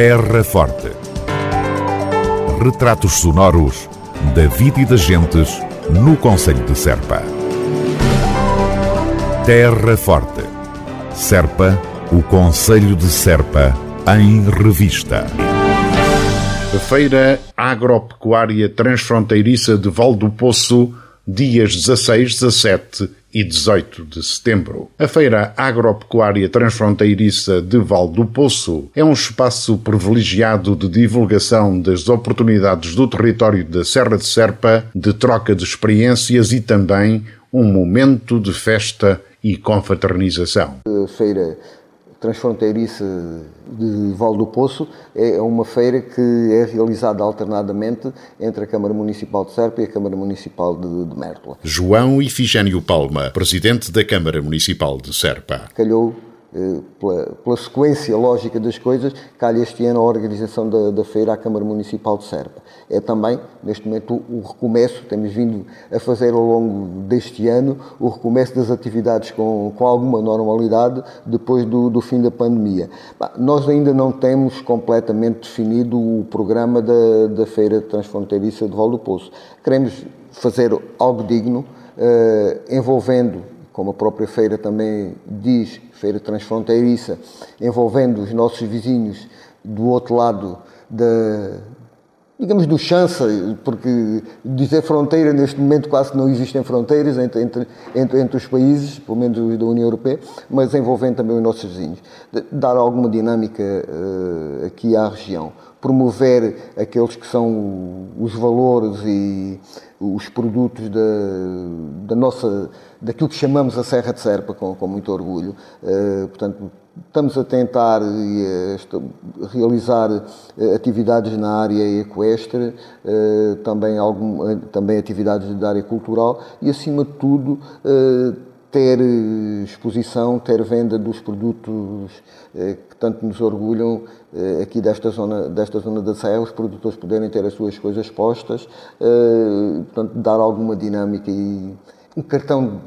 Terra Forte. Retratos sonoros da vida e das gentes no Conselho de Serpa. Terra Forte. Serpa, o Conselho de Serpa, em revista. A Feira Agropecuária Transfronteiriça de Val do Poço, dias 16, 17 e 18 de setembro. A Feira Agropecuária Transfronteiriça de Val do Poço é um espaço privilegiado de divulgação das oportunidades do território da Serra de Serpa, de troca de experiências e também um momento de festa e confraternização. A feira transfronteiriça de Val do Poço é uma feira que é realizada alternadamente entre a Câmara Municipal de Serpa e a Câmara Municipal de, de Mértola. João Ifigênio Palma, presidente da Câmara Municipal de Serpa. Calhou pela, pela, sequência lógica das coisas, calha este ano a organização da, da, feira à Câmara Municipal de Serpa. É também, neste momento, o, o recomeço, temos vindo a fazer ao longo deste ano, o recomeço das atividades com, com alguma normalidade depois do, do fim da pandemia. Bah, nós ainda não temos completamente definido o programa da, da Feira Transfronteiriça de Val do Poço. Queremos fazer algo digno, eh, envolvendo como a própria feira também diz, feira transfronteiriça, envolvendo os nossos vizinhos do outro lado da, digamos, do chance, porque dizer fronteira neste momento quase não existem fronteiras entre, entre, entre, entre, os países, pelo menos da União Europeia, mas envolvendo também os nossos vizinhos. Dar alguma dinâmica uh, aqui à região. Promover aqueles que são os valores e os produtos da, da nossa, daquilo que chamamos a Serra de Serpa, com, com muito orgulho. Uh, portanto, estamos a tentar uh, realizar uh, atividades na área equestre, também, algum, também atividades da área cultural e, acima de tudo, ter exposição, ter venda dos produtos que tanto nos orgulham eh, aqui desta zona, desta zona da Serra, os produtores poderem ter as suas coisas postas, eh, portanto, dar alguma dinâmica e um cartão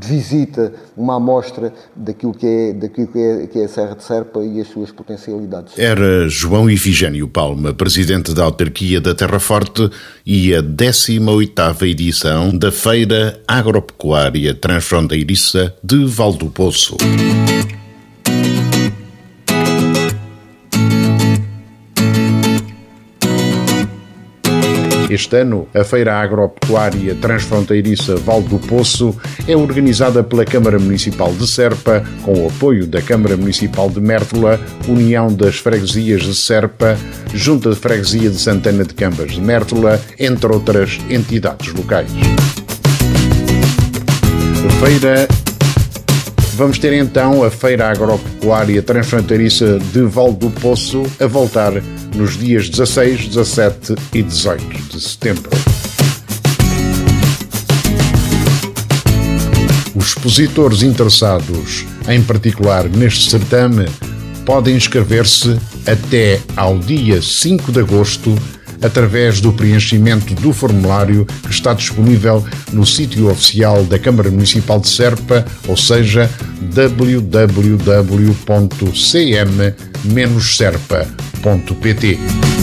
de visita, uma amostra daquilo que é, daquilo que é, que é a Serra de Serpa e as suas potencialidades. Era João Ifigênio Palma, presidente da autarquia da Terra Forte e a 18ª edição da Feira Agropecuária Transfronteiriça de Valdo Este ano, a Feira Agropecuária Transfronteiriça Val do Poço é organizada pela Câmara Municipal de Serpa, com o apoio da Câmara Municipal de Mértola, União das Freguesias de Serpa, Junta de Freguesia de Santana de Cambas de Mértola, entre outras entidades locais. Feira Vamos ter então a Feira Agropecuária Transfronteiriça de Val do Poço a voltar nos dias 16, 17 e 18 de setembro. Os expositores interessados, em particular neste certame, podem inscrever-se até ao dia 5 de agosto através do preenchimento do formulário que está disponível no sítio oficial da Câmara Municipal de Serpa, ou seja, www.cm-serpa.pt.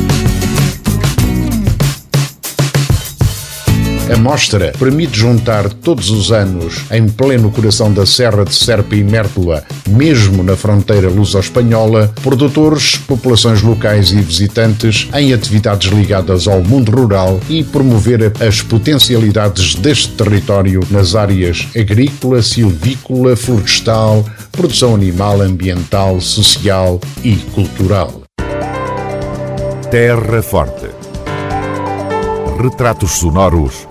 A mostra permite juntar todos os anos, em pleno coração da Serra de Serpa e Mértola, mesmo na fronteira luso-espanhola, produtores, populações locais e visitantes em atividades ligadas ao mundo rural e promover as potencialidades deste território nas áreas agrícola, silvícola, florestal, produção animal, ambiental, social e cultural. Terra Forte. Retratos sonoros